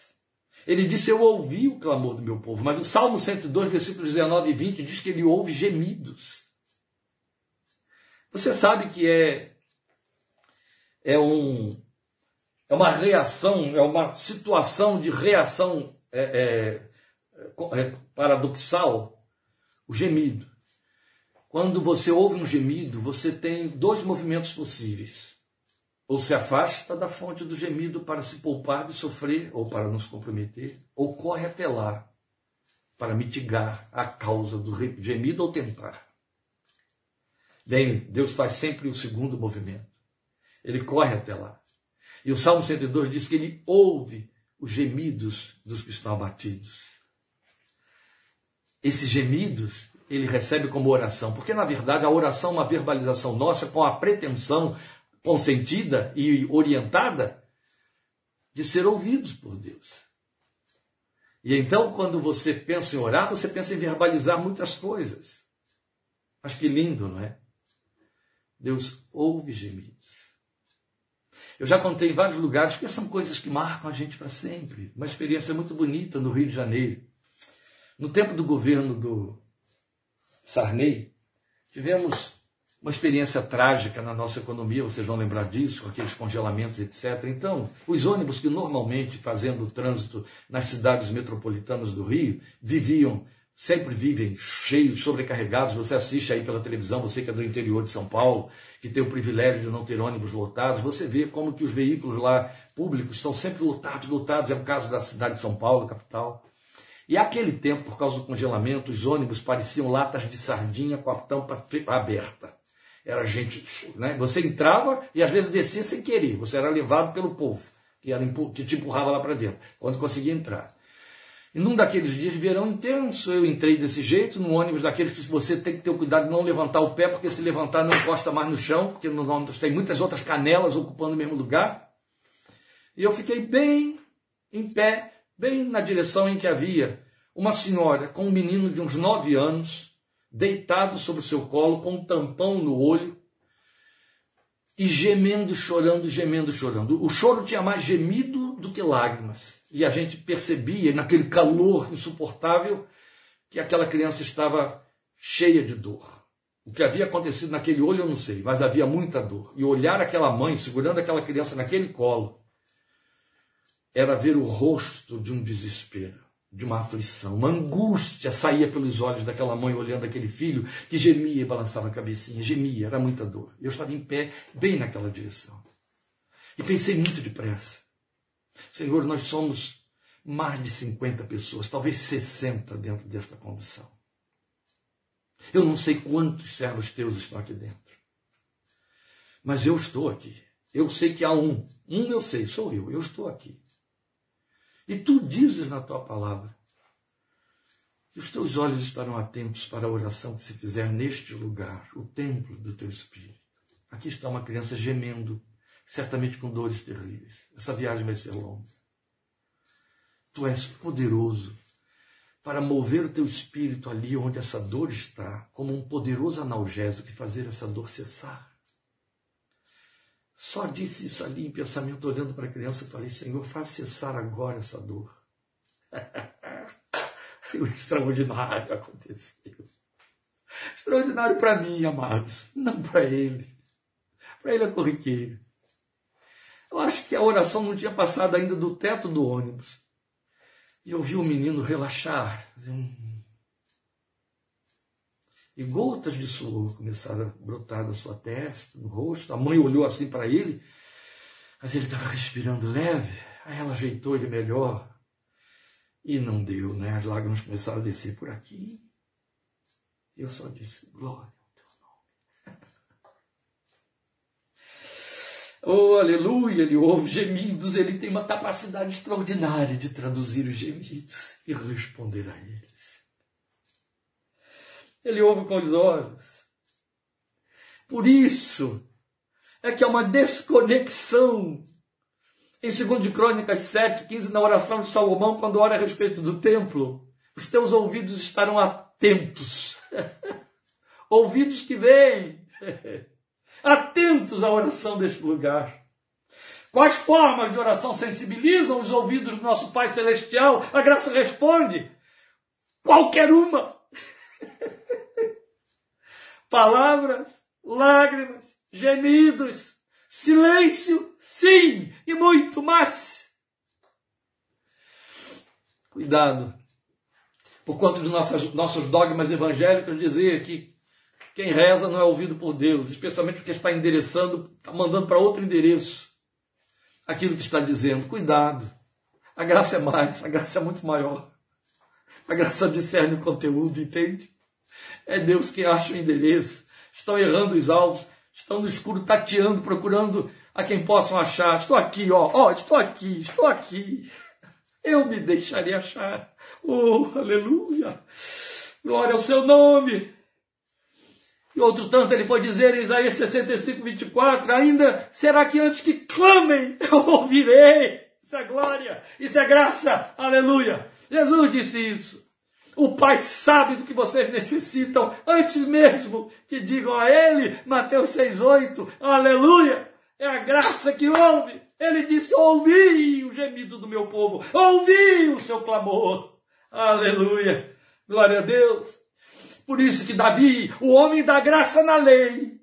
Ele disse: Eu ouvi o clamor do meu povo. Mas o Salmo 102, versículos 19 e 20 diz que ele ouve gemidos. Você sabe que é, é, um, é uma reação, é uma situação de reação é, é, é paradoxal, o gemido. Quando você ouve um gemido, você tem dois movimentos possíveis. Ou se afasta da fonte do gemido para se poupar de sofrer ou para nos comprometer, ou corre até lá para mitigar a causa do gemido ou tentar. Bem, Deus faz sempre o segundo movimento. Ele corre até lá. E o Salmo 102 diz que ele ouve os gemidos dos que estão abatidos. Esses gemidos ele recebe como oração, porque na verdade a oração é uma verbalização nossa com a pretensão consentida e orientada de ser ouvidos por Deus. E então, quando você pensa em orar, você pensa em verbalizar muitas coisas. Mas que lindo, não é? Deus ouve gemidos. Eu já contei em vários lugares, porque são coisas que marcam a gente para sempre. Uma experiência muito bonita no Rio de Janeiro. No tempo do governo do Sarney, tivemos uma experiência trágica na nossa economia, vocês vão lembrar disso, com aqueles congelamentos, etc. Então, os ônibus que normalmente fazendo o trânsito nas cidades metropolitanas do Rio viviam, sempre vivem cheios, sobrecarregados. Você assiste aí pela televisão, você que é do interior de São Paulo, que tem o privilégio de não ter ônibus lotados, você vê como que os veículos lá públicos são sempre lotados, lotados. É o caso da cidade de São Paulo, capital. E aquele tempo, por causa do congelamento, os ônibus pareciam latas de sardinha com a tampa aberta. Era gente, né? Você entrava e às vezes descia sem querer. Você era levado pelo povo, que, te empurrava lá para dentro, quando conseguia entrar. E num daqueles dias de verão intenso, eu entrei desse jeito, num ônibus daqueles que você tem que ter o cuidado de não levantar o pé, porque se levantar não encosta mais no chão, porque no ônibus tem muitas outras canelas ocupando o mesmo lugar. E eu fiquei bem em pé, bem na direção em que havia uma senhora com um menino de uns nove anos, deitado sobre o seu colo, com um tampão no olho, e gemendo, chorando, gemendo, chorando. O choro tinha mais gemido do que lágrimas. E a gente percebia, naquele calor insuportável, que aquela criança estava cheia de dor. O que havia acontecido naquele olho eu não sei, mas havia muita dor. E olhar aquela mãe segurando aquela criança naquele colo era ver o rosto de um desespero de uma aflição, uma angústia saía pelos olhos daquela mãe olhando aquele filho que gemia e balançava a cabecinha, gemia, era muita dor. Eu estava em pé, bem naquela direção. E pensei muito depressa. Senhor, nós somos mais de 50 pessoas, talvez 60 dentro desta condição. Eu não sei quantos servos teus estão aqui dentro. Mas eu estou aqui. Eu sei que há um. Um eu sei, sou eu. Eu estou aqui. E tu dizes na tua palavra que os teus olhos estarão atentos para a oração que se fizer neste lugar, o templo do teu espírito. Aqui está uma criança gemendo, certamente com dores terríveis. Essa viagem vai ser longa. Tu és poderoso para mover o teu espírito ali onde essa dor está, como um poderoso analgésico e fazer essa dor cessar. Só disse isso ali em pensamento, olhando para a criança, e falei: Senhor, faz cessar agora essa dor. o extraordinário aconteceu. Extraordinário para mim, amados, não para ele. Para ele é corriqueiro. Eu acho que a oração não tinha passado ainda do teto do ônibus. E eu vi o menino relaxar. E gotas de suor começaram a brotar da sua testa, no rosto. A mãe olhou assim para ele, mas ele estava respirando leve. Aí ela ajeitou ele melhor. E não deu, né? As lágrimas começaram a descer por aqui. Eu só disse, glória ao teu nome. Oh, aleluia! Ele ouve gemidos, ele tem uma capacidade extraordinária de traduzir os gemidos e responder a eles. Ele ouve com os olhos. Por isso é que há uma desconexão. Em 2 de Crônicas 7, 15, na oração de Salomão, quando ora a respeito do templo, os teus ouvidos estarão atentos. ouvidos que veem. atentos à oração deste lugar. Quais formas de oração sensibilizam os ouvidos do nosso Pai Celestial? A graça responde: qualquer uma. Palavras, lágrimas, gemidos, silêncio, sim, e muito mais. Cuidado. Por conta dos nossos, nossos dogmas evangélicos, dizer que quem reza não é ouvido por Deus, especialmente porque está endereçando, está mandando para outro endereço aquilo que está dizendo. Cuidado. A graça é mais, a graça é muito maior. A graça discerne o conteúdo, entende? É Deus que acha o endereço. Estão errando os alvos, estão no escuro tateando, procurando a quem possam achar. Estou aqui, ó, ó, estou aqui, estou aqui. Eu me deixaria achar. Oh, aleluia! Glória ao seu nome! E outro tanto ele foi dizer em Isaías 65, 24, ainda será que antes que clamem, eu ouvirei. Isso é glória, isso é graça, aleluia. Jesus disse isso. O Pai sabe do que vocês necessitam antes mesmo que digam a Ele, Mateus 6,8, aleluia. É a graça que ouve. Ele disse: Ouvi o gemido do meu povo, ouvi o seu clamor, aleluia. Glória a Deus. Por isso que Davi, o homem da graça na lei,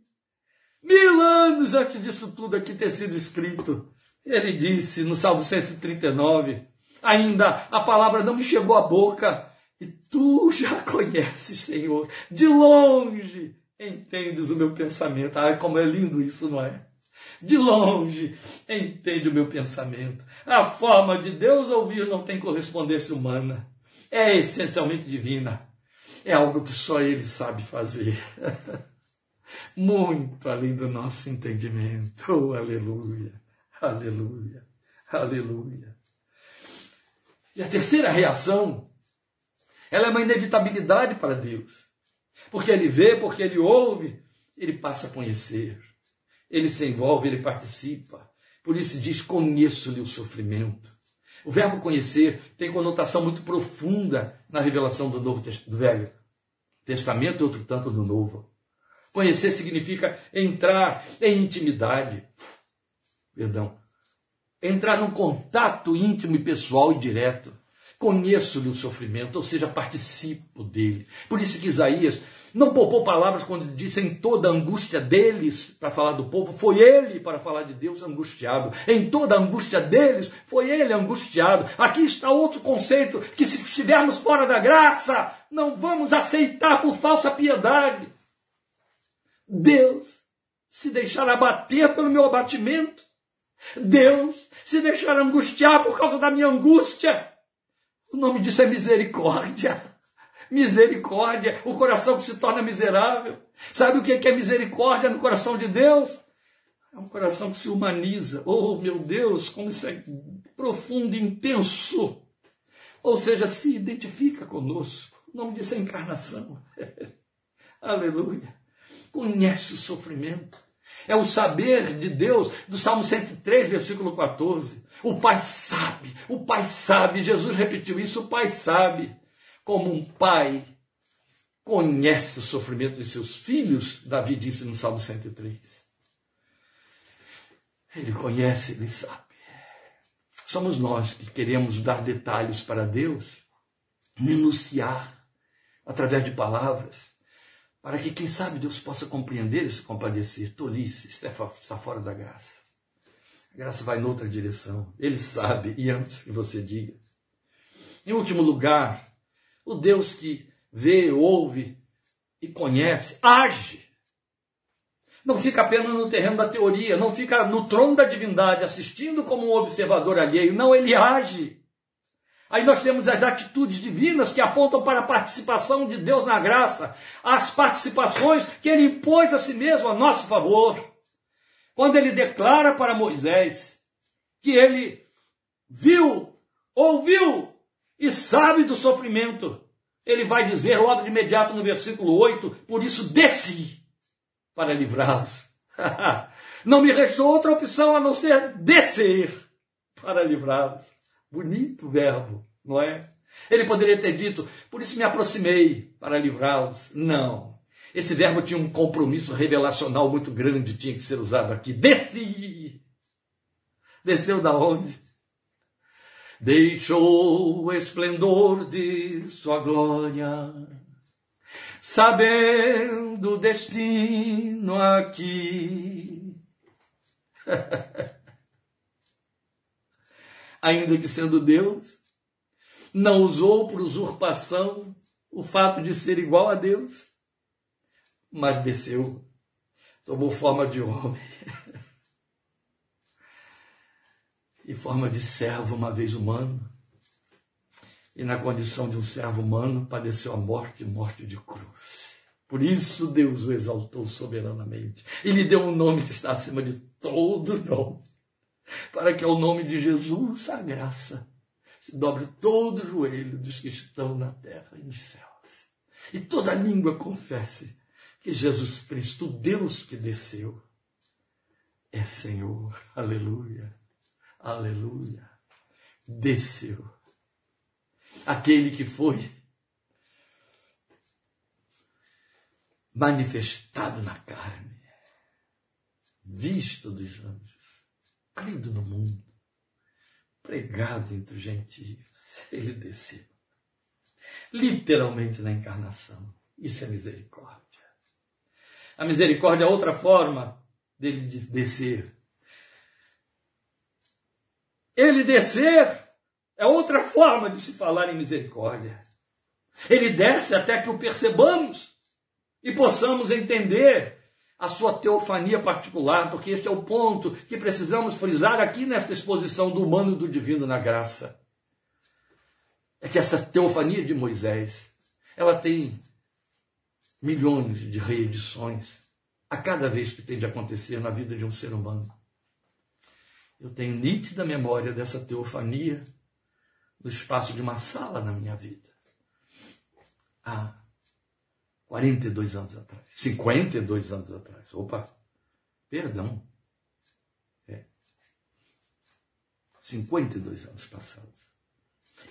mil anos antes disso tudo aqui ter sido escrito, ele disse no Salmo 139, ainda a palavra não me chegou à boca, e tu já conheces, Senhor, de longe entendes o meu pensamento. Ah, como é lindo isso, não é? De longe entende o meu pensamento. A forma de Deus ouvir não tem correspondência humana. É essencialmente divina é algo que só Ele sabe fazer. Muito além do nosso entendimento. Oh, aleluia, aleluia, aleluia. E a terceira reação, ela é uma inevitabilidade para Deus. Porque Ele vê, porque Ele ouve, Ele passa a conhecer. Ele se envolve, Ele participa. Por isso diz: conheço-lhe o sofrimento. O verbo conhecer tem conotação muito profunda na revelação do Novo do Velho Testamento e outro tanto do Novo. Conhecer significa entrar em intimidade. Perdão. Entrar num contato íntimo e pessoal e direto. Conheço-lhe o sofrimento, ou seja, participo dele. Por isso que Isaías não poupou palavras quando disse em toda a angústia deles para falar do povo, foi ele para falar de Deus angustiado. Em toda a angústia deles, foi ele angustiado. Aqui está outro conceito que se estivermos fora da graça, não vamos aceitar por falsa piedade. Deus se deixar abater pelo meu abatimento. Deus se deixar angustiar por causa da minha angústia. O nome disso é misericórdia. Misericórdia, o coração que se torna miserável. Sabe o que é misericórdia no coração de Deus? É um coração que se humaniza. Oh, meu Deus, como isso é profundo intenso. Ou seja, se identifica conosco. O nome disso é encarnação. Aleluia. Conhece o sofrimento. É o saber de Deus, do Salmo 103, versículo 14. O Pai sabe, o Pai sabe, Jesus repetiu isso, o Pai sabe como um pai conhece o sofrimento de seus filhos, Davi disse no Salmo 103. Ele conhece, ele sabe. Somos nós que queremos dar detalhes para Deus, minuciar através de palavras, para que, quem sabe, Deus possa compreender e se compadecer. Tolice, está fora da graça. A graça vai noutra direção. Ele sabe, e antes que você diga. Em último lugar, o Deus que vê, ouve e conhece, age. Não fica apenas no terreno da teoria, não fica no trono da divindade assistindo como um observador alheio. Não, ele age. Aí nós temos as atitudes divinas que apontam para a participação de Deus na graça, as participações que ele impôs a si mesmo a nosso favor. Quando ele declara para Moisés que ele viu, ouviu e sabe do sofrimento, ele vai dizer logo de imediato no versículo 8: Por isso desci para livrá-los. não me restou outra opção a não ser descer para livrá-los. Bonito verbo, não é? Ele poderia ter dito: Por isso me aproximei para livrá-los. Não. Esse verbo tinha um compromisso revelacional muito grande, tinha que ser usado aqui. Desci! Desceu da onde? Deixou o esplendor de sua glória, sabendo o destino aqui. Ainda que sendo Deus, não usou por usurpação o fato de ser igual a Deus, mas desceu, tomou forma de homem e forma de servo, uma vez humano. E na condição de um servo humano, padeceu a morte, morte de cruz. Por isso Deus o exaltou soberanamente. E lhe deu um nome que está acima de todo nome. Para que ao nome de Jesus a graça se dobre todo o joelho dos que estão na terra e nos céus. E toda língua confesse que Jesus Cristo, Deus que desceu, é Senhor. Aleluia. Aleluia. Desceu. Aquele que foi manifestado na carne, visto dos anjos, crido no mundo, pregado entre os gentios, ele desceu. Literalmente na encarnação. Isso é misericórdia. A misericórdia é outra forma dele descer. Ele descer é outra forma de se falar em misericórdia. Ele desce até que o percebamos e possamos entender a sua teofania particular, porque este é o ponto que precisamos frisar aqui nesta exposição do humano e do divino na graça. É que essa teofania de Moisés, ela tem milhões de reedições a cada vez que tem de acontecer na vida de um ser humano. Eu tenho nítida memória dessa teofania no espaço de uma sala na minha vida. Há 42 anos atrás. 52 anos atrás. Opa, perdão. É. 52 anos passados.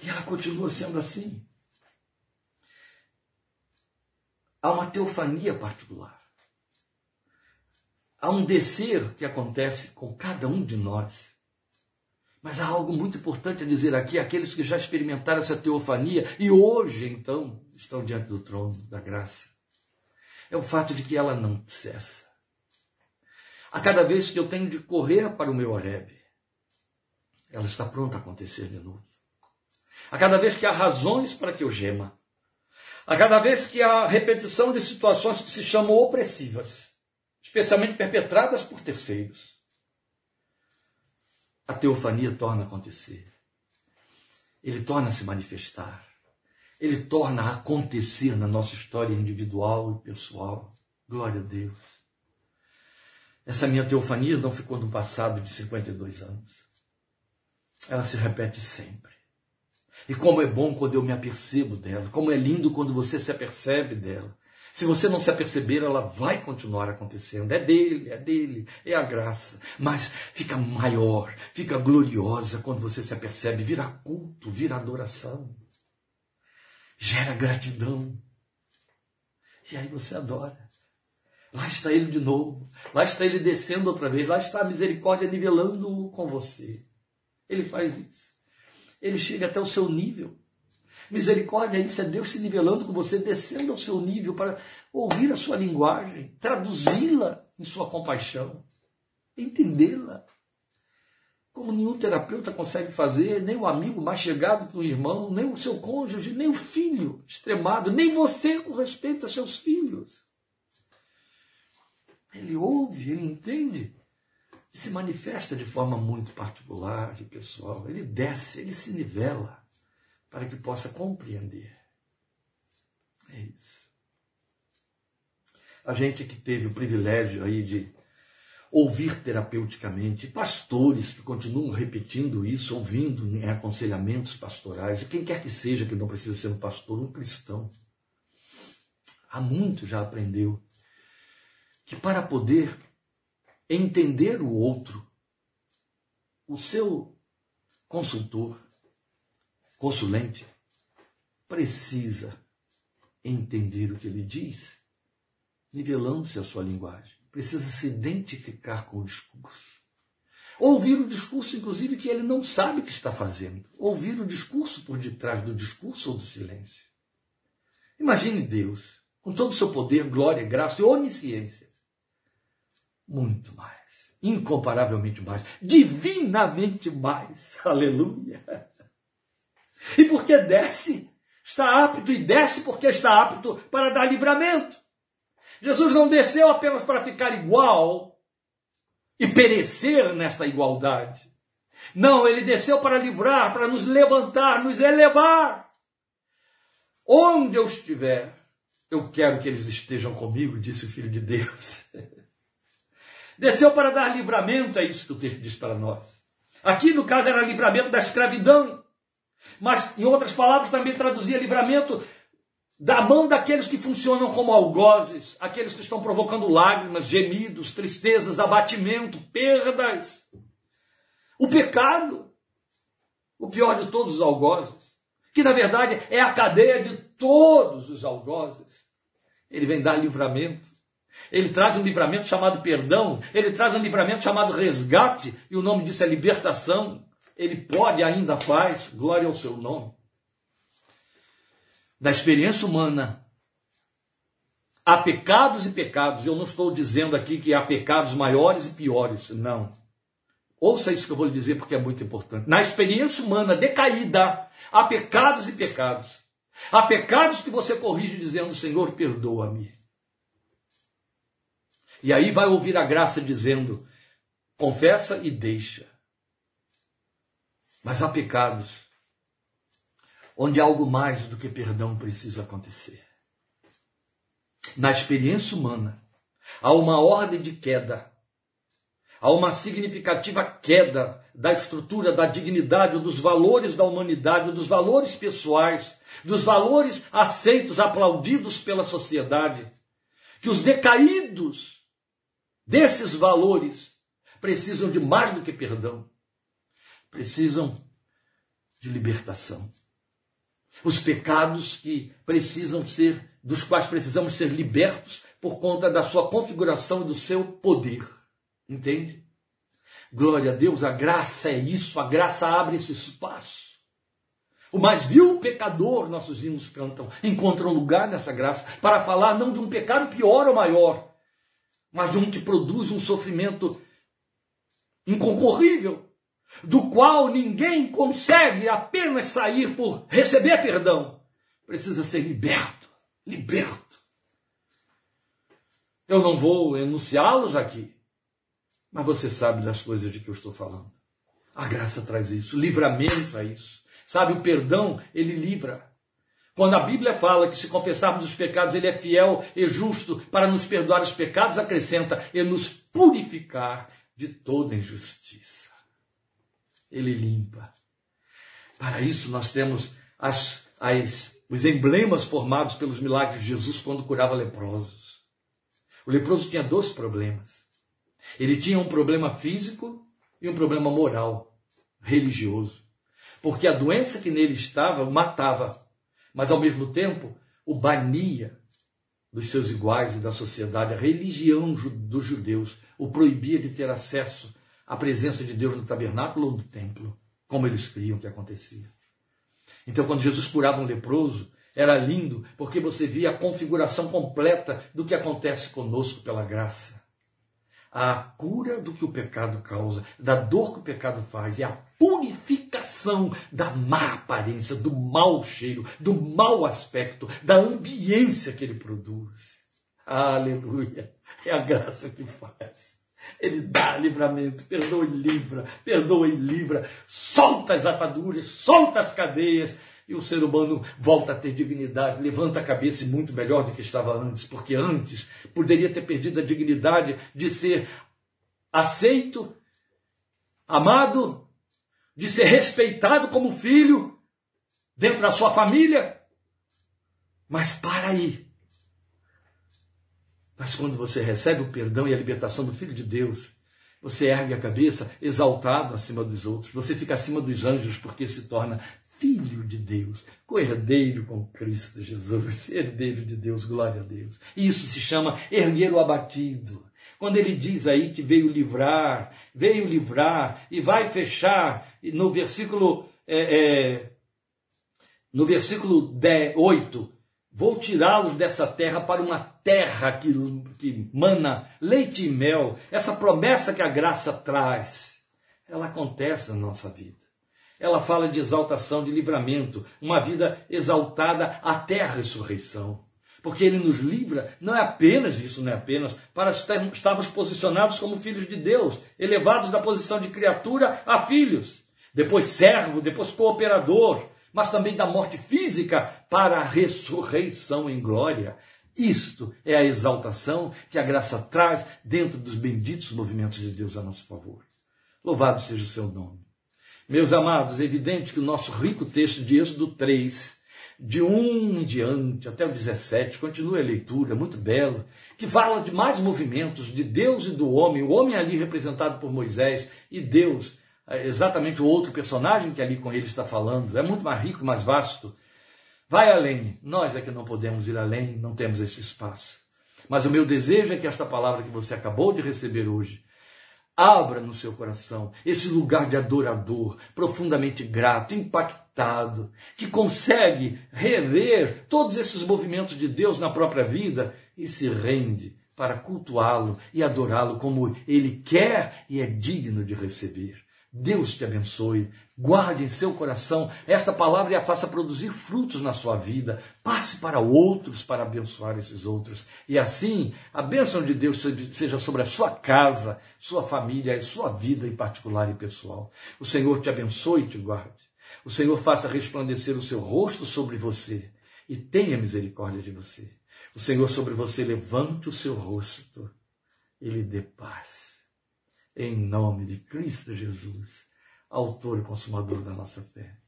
E ela continua sendo assim. Há uma teofania particular. Há um descer que acontece com cada um de nós. Mas há algo muito importante a dizer aqui, aqueles que já experimentaram essa teofania e hoje, então, estão diante do trono da graça. É o fato de que ela não cessa. A cada vez que eu tenho de correr para o meu Oreb, ela está pronta a acontecer de novo. A cada vez que há razões para que eu gema. A cada vez que há repetição de situações que se chamam opressivas especialmente perpetradas por terceiros. A teofania torna a acontecer. Ele torna a se manifestar. Ele torna a acontecer na nossa história individual e pessoal. Glória a Deus. Essa minha teofania não ficou no passado de 52 anos. Ela se repete sempre. E como é bom quando eu me apercebo dela, como é lindo quando você se apercebe dela. Se você não se aperceber, ela vai continuar acontecendo. É dele, é dele, é a graça. Mas fica maior, fica gloriosa quando você se apercebe, vira culto, vira adoração. Gera gratidão. E aí você adora. Lá está ele de novo. Lá está ele descendo outra vez. Lá está a misericórdia nivelando com você. Ele faz isso. Ele chega até o seu nível. Misericórdia isso, é Deus se nivelando com você, descendo ao seu nível para ouvir a sua linguagem, traduzi-la em sua compaixão, entendê-la. Como nenhum terapeuta consegue fazer, nem o amigo mais chegado que o irmão, nem o seu cônjuge, nem o filho extremado, nem você com respeito a seus filhos. Ele ouve, ele entende e se manifesta de forma muito particular e pessoal. Ele desce, ele se nivela para que possa compreender. É isso. A gente que teve o privilégio aí de ouvir terapeuticamente, pastores que continuam repetindo isso, ouvindo em aconselhamentos pastorais, e quem quer que seja que não precisa ser um pastor, um cristão. Há muito já aprendeu que para poder entender o outro, o seu consultor, consulente precisa entender o que ele diz nivelando-se a sua linguagem. Precisa se identificar com o discurso. Ouvir o discurso, inclusive, que ele não sabe que está fazendo. Ouvir o discurso por detrás do discurso ou do silêncio. Imagine Deus, com todo o seu poder, glória, graça e onisciência. Muito mais. Incomparavelmente mais. Divinamente mais. Aleluia. E porque desce, está apto e desce porque está apto para dar livramento. Jesus não desceu apenas para ficar igual e perecer nesta igualdade. Não, ele desceu para livrar, para nos levantar, nos elevar. Onde eu estiver, eu quero que eles estejam comigo, disse o Filho de Deus. Desceu para dar livramento, é isso que o texto diz para nós. Aqui, no caso, era livramento da escravidão. Mas, em outras palavras, também traduzia livramento da mão daqueles que funcionam como algozes, aqueles que estão provocando lágrimas, gemidos, tristezas, abatimento, perdas. O pecado, o pior de todos os algozes, que na verdade é a cadeia de todos os algozes. Ele vem dar livramento. Ele traz um livramento chamado perdão, ele traz um livramento chamado resgate, e o nome disso é libertação. Ele pode ainda faz, glória ao seu nome da experiência humana, há pecados e pecados. Eu não estou dizendo aqui que há pecados maiores e piores, não. Ouça isso que eu vou lhe dizer porque é muito importante. Na experiência humana decaída, há pecados e pecados. Há pecados que você corrige dizendo: Senhor, perdoa-me. E aí vai ouvir a graça dizendo: confessa e deixa. Mas há pecados onde algo mais do que perdão precisa acontecer. Na experiência humana, há uma ordem de queda, há uma significativa queda da estrutura, da dignidade, dos valores da humanidade, dos valores pessoais, dos valores aceitos, aplaudidos pela sociedade. Que os decaídos desses valores precisam de mais do que perdão, precisam de libertação os pecados que precisam ser, dos quais precisamos ser libertos por conta da sua configuração e do seu poder. Entende? Glória a Deus, a graça é isso, a graça abre esse espaço. O mais vil pecador, nossos hinos cantam, encontra um lugar nessa graça para falar não de um pecado pior ou maior, mas de um que produz um sofrimento inconcorrível, do qual ninguém consegue apenas sair por receber perdão. Precisa ser liberto, liberto. Eu não vou enunciá-los aqui, mas você sabe das coisas de que eu estou falando. A graça traz isso, livramento a isso. Sabe, o perdão, ele livra. Quando a Bíblia fala que se confessarmos os pecados, ele é fiel e justo para nos perdoar os pecados, acrescenta, e nos purificar de toda injustiça. Ele limpa. Para isso, nós temos as, as, os emblemas formados pelos milagres de Jesus quando curava leprosos. O leproso tinha dois problemas. Ele tinha um problema físico e um problema moral, religioso. Porque a doença que nele estava matava, mas ao mesmo tempo o bania dos seus iguais e da sociedade. A religião dos judeus o proibia de ter acesso a presença de Deus no tabernáculo ou no templo, como eles criam que acontecia. Então, quando Jesus curava um leproso, era lindo, porque você via a configuração completa do que acontece conosco pela graça. A cura do que o pecado causa, da dor que o pecado faz, e a purificação da má aparência, do mau cheiro, do mau aspecto, da ambiência que ele produz. Aleluia! É a graça que faz. Ele dá livramento, perdoa e livra, perdoa e livra, solta as ataduras, solta as cadeias, e o ser humano volta a ter dignidade, levanta a cabeça muito melhor do que estava antes, porque antes poderia ter perdido a dignidade de ser aceito, amado, de ser respeitado como filho dentro da sua família. Mas para aí, mas quando você recebe o perdão e a libertação do Filho de Deus, você ergue a cabeça exaltado acima dos outros. Você fica acima dos anjos porque se torna filho de Deus, co-herdeiro com Cristo Jesus, herdeiro de Deus, glória a Deus. Isso se chama erguer o abatido. Quando ele diz aí que veio livrar, veio livrar e vai fechar, no versículo, é, é, no versículo 10, 8, vou tirá-los dessa terra para uma terra que, que mana leite e mel, essa promessa que a graça traz, ela acontece na nossa vida. Ela fala de exaltação, de livramento, uma vida exaltada até a ressurreição. Porque ele nos livra, não é apenas isso, não é apenas para estarmos posicionados como filhos de Deus, elevados da posição de criatura a filhos, depois servo, depois cooperador, mas também da morte física para a ressurreição em glória. Isto é a exaltação que a graça traz dentro dos benditos movimentos de Deus a nosso favor. Louvado seja o seu nome. Meus amados, é evidente que o nosso rico texto de Êxodo 3, de 1 em diante até o 17, continua a leitura, muito belo, que fala de mais movimentos de Deus e do homem, o homem ali representado por Moisés e Deus, exatamente o outro personagem que ali com ele está falando, é muito mais rico, mais vasto. Vai além, nós é que não podemos ir além, não temos esse espaço. Mas o meu desejo é que esta palavra que você acabou de receber hoje Abra no seu coração esse lugar de adorador, profundamente grato, impactado, que consegue rever todos esses movimentos de Deus na própria vida e se rende para cultuá-lo e adorá-lo como ele quer e é digno de receber. Deus te abençoe. Guarde em seu coração esta palavra e a faça produzir frutos na sua vida. Passe para outros para abençoar esses outros. E assim, a bênção de Deus seja sobre a sua casa, sua família e sua vida em particular e pessoal. O Senhor te abençoe e te guarde. O Senhor faça resplandecer o seu rosto sobre você e tenha misericórdia de você. O Senhor sobre você levante o seu rosto e lhe dê paz em nome de Cristo Jesus, autor e consumador da nossa fé.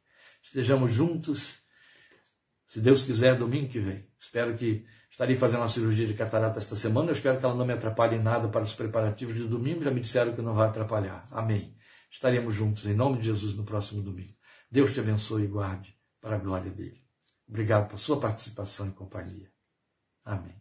Estejamos juntos, se Deus quiser, domingo que vem. Espero que estarei fazendo uma cirurgia de catarata esta semana. Eu espero que ela não me atrapalhe em nada para os preparativos de domingo. Já me disseram que não vai atrapalhar. Amém. Estaremos juntos em nome de Jesus no próximo domingo. Deus te abençoe e guarde para a glória dele. Obrigado por sua participação e companhia. Amém.